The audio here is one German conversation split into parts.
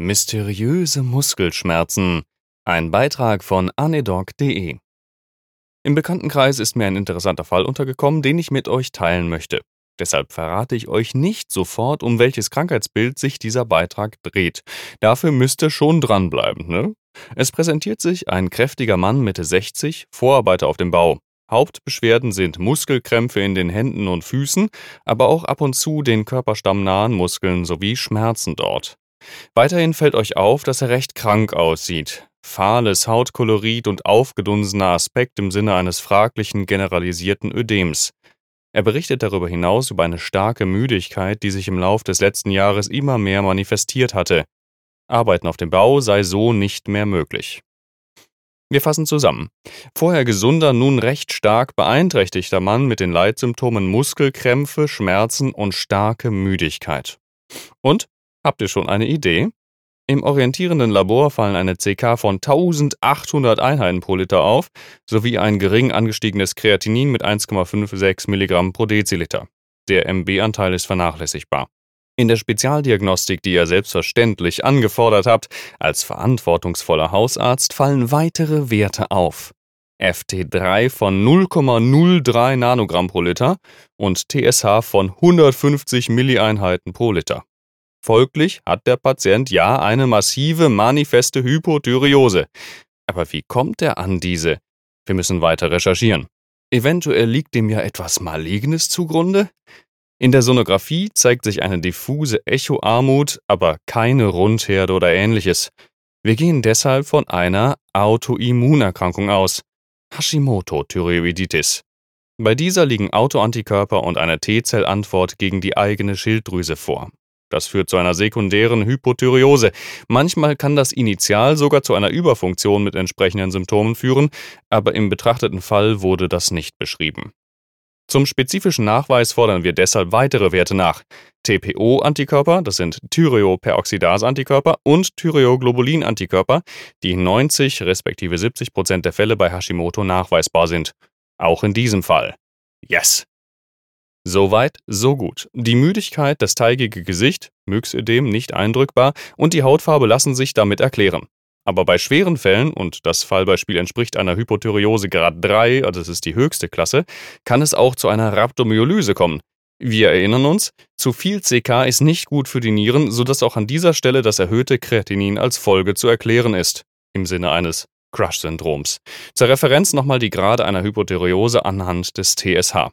Mysteriöse Muskelschmerzen. Ein Beitrag von anedoc.de. Im Bekanntenkreis ist mir ein interessanter Fall untergekommen, den ich mit euch teilen möchte. Deshalb verrate ich euch nicht sofort, um welches Krankheitsbild sich dieser Beitrag dreht. Dafür müsst ihr schon dranbleiben, ne? Es präsentiert sich ein kräftiger Mann Mitte 60, Vorarbeiter auf dem Bau. Hauptbeschwerden sind Muskelkrämpfe in den Händen und Füßen, aber auch ab und zu den körperstammnahen Muskeln sowie Schmerzen dort. Weiterhin fällt euch auf, dass er recht krank aussieht. Fahles Hautkolorit und aufgedunsener Aspekt im Sinne eines fraglichen generalisierten Ödems. Er berichtet darüber hinaus über eine starke Müdigkeit, die sich im Lauf des letzten Jahres immer mehr manifestiert hatte. Arbeiten auf dem Bau sei so nicht mehr möglich. Wir fassen zusammen. Vorher gesunder, nun recht stark beeinträchtigter Mann mit den Leitsymptomen Muskelkrämpfe, Schmerzen und starke Müdigkeit. Und Habt ihr schon eine Idee? Im orientierenden Labor fallen eine CK von 1800 Einheiten pro Liter auf, sowie ein gering angestiegenes Kreatinin mit 1,56 Milligramm pro Deziliter. Der MB-Anteil ist vernachlässigbar. In der Spezialdiagnostik, die ihr selbstverständlich angefordert habt, als verantwortungsvoller Hausarzt fallen weitere Werte auf. FT3 von 0,03 Nanogramm pro Liter und TSH von 150 Millieinheiten pro Liter. Folglich hat der Patient ja eine massive manifeste Hypothyreose. Aber wie kommt er an diese? Wir müssen weiter recherchieren. Eventuell liegt dem ja etwas Malignes zugrunde? In der Sonographie zeigt sich eine diffuse Echoarmut, aber keine Rundherde oder ähnliches. Wir gehen deshalb von einer Autoimmunerkrankung aus. Hashimoto-Thyreoiditis. Bei dieser liegen Autoantikörper und eine T-Zellantwort gegen die eigene Schilddrüse vor. Das führt zu einer sekundären Hypothyreose. Manchmal kann das initial sogar zu einer Überfunktion mit entsprechenden Symptomen führen, aber im betrachteten Fall wurde das nicht beschrieben. Zum spezifischen Nachweis fordern wir deshalb weitere Werte nach. TPO-Antikörper, das sind Thyreoperoxidase-Antikörper und Thyreoglobulin-Antikörper, die in 90 respektive 70 Prozent der Fälle bei Hashimoto nachweisbar sind. Auch in diesem Fall. Yes! Soweit, so gut. Die Müdigkeit, das teigige Gesicht, Myxödem nicht eindrückbar und die Hautfarbe lassen sich damit erklären. Aber bei schweren Fällen, und das Fallbeispiel entspricht einer Hypothyreose Grad 3, also das ist die höchste Klasse, kann es auch zu einer Rhabdomyolyse kommen. Wir erinnern uns, zu viel CK ist nicht gut für die Nieren, sodass auch an dieser Stelle das erhöhte Kreatinin als Folge zu erklären ist, im Sinne eines Crush-Syndroms. Zur Referenz nochmal die Grade einer Hypothyreose anhand des TSH.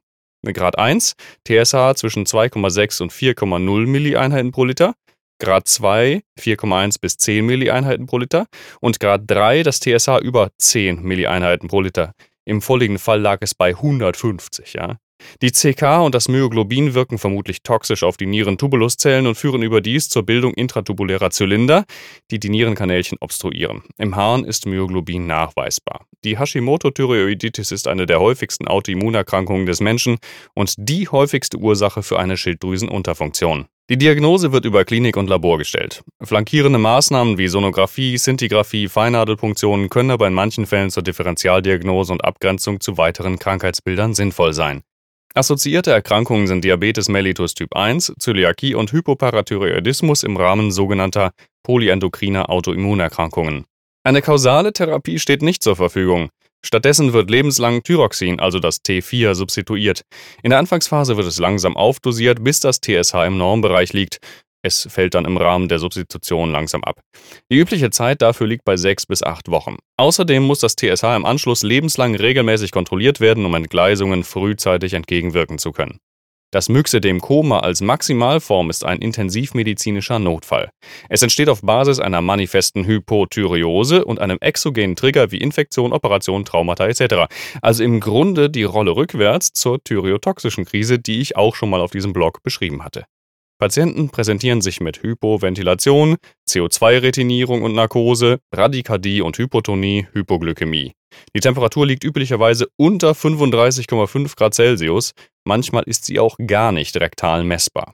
Grad 1 TSH zwischen 2,6 und 4,0 Millieinheiten pro Liter, Grad 2 4,1 bis 10 Millieinheiten pro Liter und Grad 3 das TSH über 10 Millieinheiten pro Liter. Im vorliegenden Fall lag es bei 150, ja. Die CK und das Myoglobin wirken vermutlich toxisch auf die Nierentubuluszellen und führen überdies zur Bildung intratubulärer Zylinder, die die Nierenkanälchen obstruieren. Im Harn ist Myoglobin nachweisbar. Die Hashimoto-Thyreoiditis ist eine der häufigsten Autoimmunerkrankungen des Menschen und die häufigste Ursache für eine Schilddrüsenunterfunktion. Die Diagnose wird über Klinik und Labor gestellt. Flankierende Maßnahmen wie Sonographie, Szintigraphie, Feinnadelpunktionen können aber in manchen Fällen zur Differentialdiagnose und Abgrenzung zu weiteren Krankheitsbildern sinnvoll sein. Assoziierte Erkrankungen sind Diabetes mellitus Typ 1, Zöliakie und Hypoparathyreoidismus im Rahmen sogenannter polyendokriner Autoimmunerkrankungen. Eine kausale Therapie steht nicht zur Verfügung. Stattdessen wird lebenslang Thyroxin, also das T4, substituiert. In der Anfangsphase wird es langsam aufdosiert, bis das TSH im Normbereich liegt. Es fällt dann im Rahmen der Substitution langsam ab. Die übliche Zeit dafür liegt bei sechs bis acht Wochen. Außerdem muss das TSH im Anschluss lebenslang regelmäßig kontrolliert werden, um Entgleisungen frühzeitig entgegenwirken zu können. Das Myxedem-Koma als Maximalform ist ein intensivmedizinischer Notfall. Es entsteht auf Basis einer manifesten Hypothyreose und einem exogenen Trigger wie Infektion, Operation, Traumata etc. Also im Grunde die Rolle rückwärts zur thyreotoxischen Krise, die ich auch schon mal auf diesem Blog beschrieben hatte. Patienten präsentieren sich mit Hypoventilation, CO2-Retinierung und Narkose, Bradykardie und Hypotonie, Hypoglykämie. Die Temperatur liegt üblicherweise unter 35,5 Grad Celsius, manchmal ist sie auch gar nicht rektal messbar.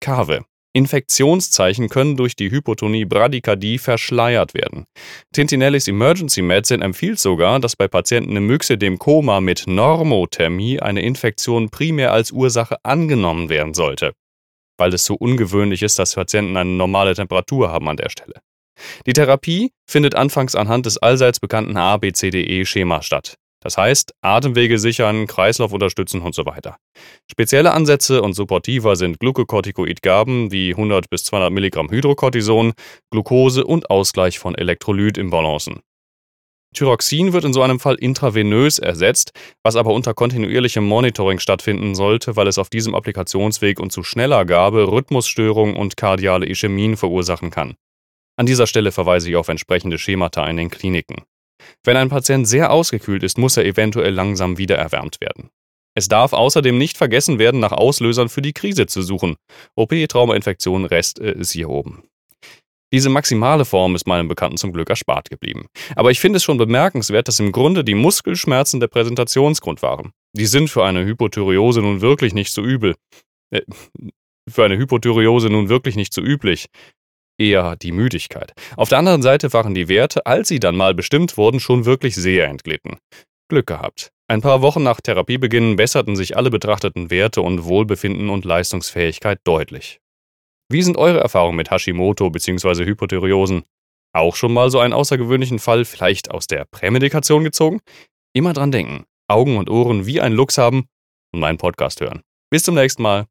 Kave. Infektionszeichen können durch die Hypotonie Bradykardie verschleiert werden. Tintinellis Emergency Medicine empfiehlt sogar, dass bei Patienten im Myxedem-Koma mit Normothermie eine Infektion primär als Ursache angenommen werden sollte. weil es so ungewöhnlich ist, dass Patienten eine normale Temperatur haben an der Stelle. Die Therapie findet anfangs anhand des allseits bekannten ABCDE-Schema statt. Das heißt, Atemwege sichern, Kreislauf unterstützen und so weiter. Spezielle Ansätze und Supportiva sind Glucocorticoidgaben wie 100 bis 200 Milligramm Hydrocortison, Glucose und Ausgleich von Elektrolytimbalancen. Thyroxin wird in so einem Fall intravenös ersetzt, was aber unter kontinuierlichem Monitoring stattfinden sollte, weil es auf diesem Applikationsweg und zu schneller Gabe Rhythmusstörungen und kardiale Ischämien verursachen kann. An dieser Stelle verweise ich auf entsprechende Schemata in den Kliniken. Wenn ein Patient sehr ausgekühlt ist, muss er eventuell langsam wieder erwärmt werden. Es darf außerdem nicht vergessen werden, nach Auslösern für die Krise zu suchen. OP, Traumainfektion, Rest äh, ist hier oben. Diese maximale Form ist meinem Bekannten zum Glück erspart geblieben. Aber ich finde es schon bemerkenswert, dass im Grunde die Muskelschmerzen der Präsentationsgrund waren. Die sind für eine Hypothyreose nun wirklich nicht so übel. Äh, für eine Hypothyreose nun wirklich nicht so üblich. Eher die Müdigkeit. Auf der anderen Seite waren die Werte, als sie dann mal bestimmt wurden, schon wirklich sehr entglitten. Glück gehabt. Ein paar Wochen nach Therapiebeginn besserten sich alle betrachteten Werte und Wohlbefinden und Leistungsfähigkeit deutlich. Wie sind eure Erfahrungen mit Hashimoto bzw. Hypothyreosen? Auch schon mal so einen außergewöhnlichen Fall vielleicht aus der Prämedikation gezogen? Immer dran denken, Augen und Ohren wie ein Luchs haben und meinen Podcast hören. Bis zum nächsten Mal.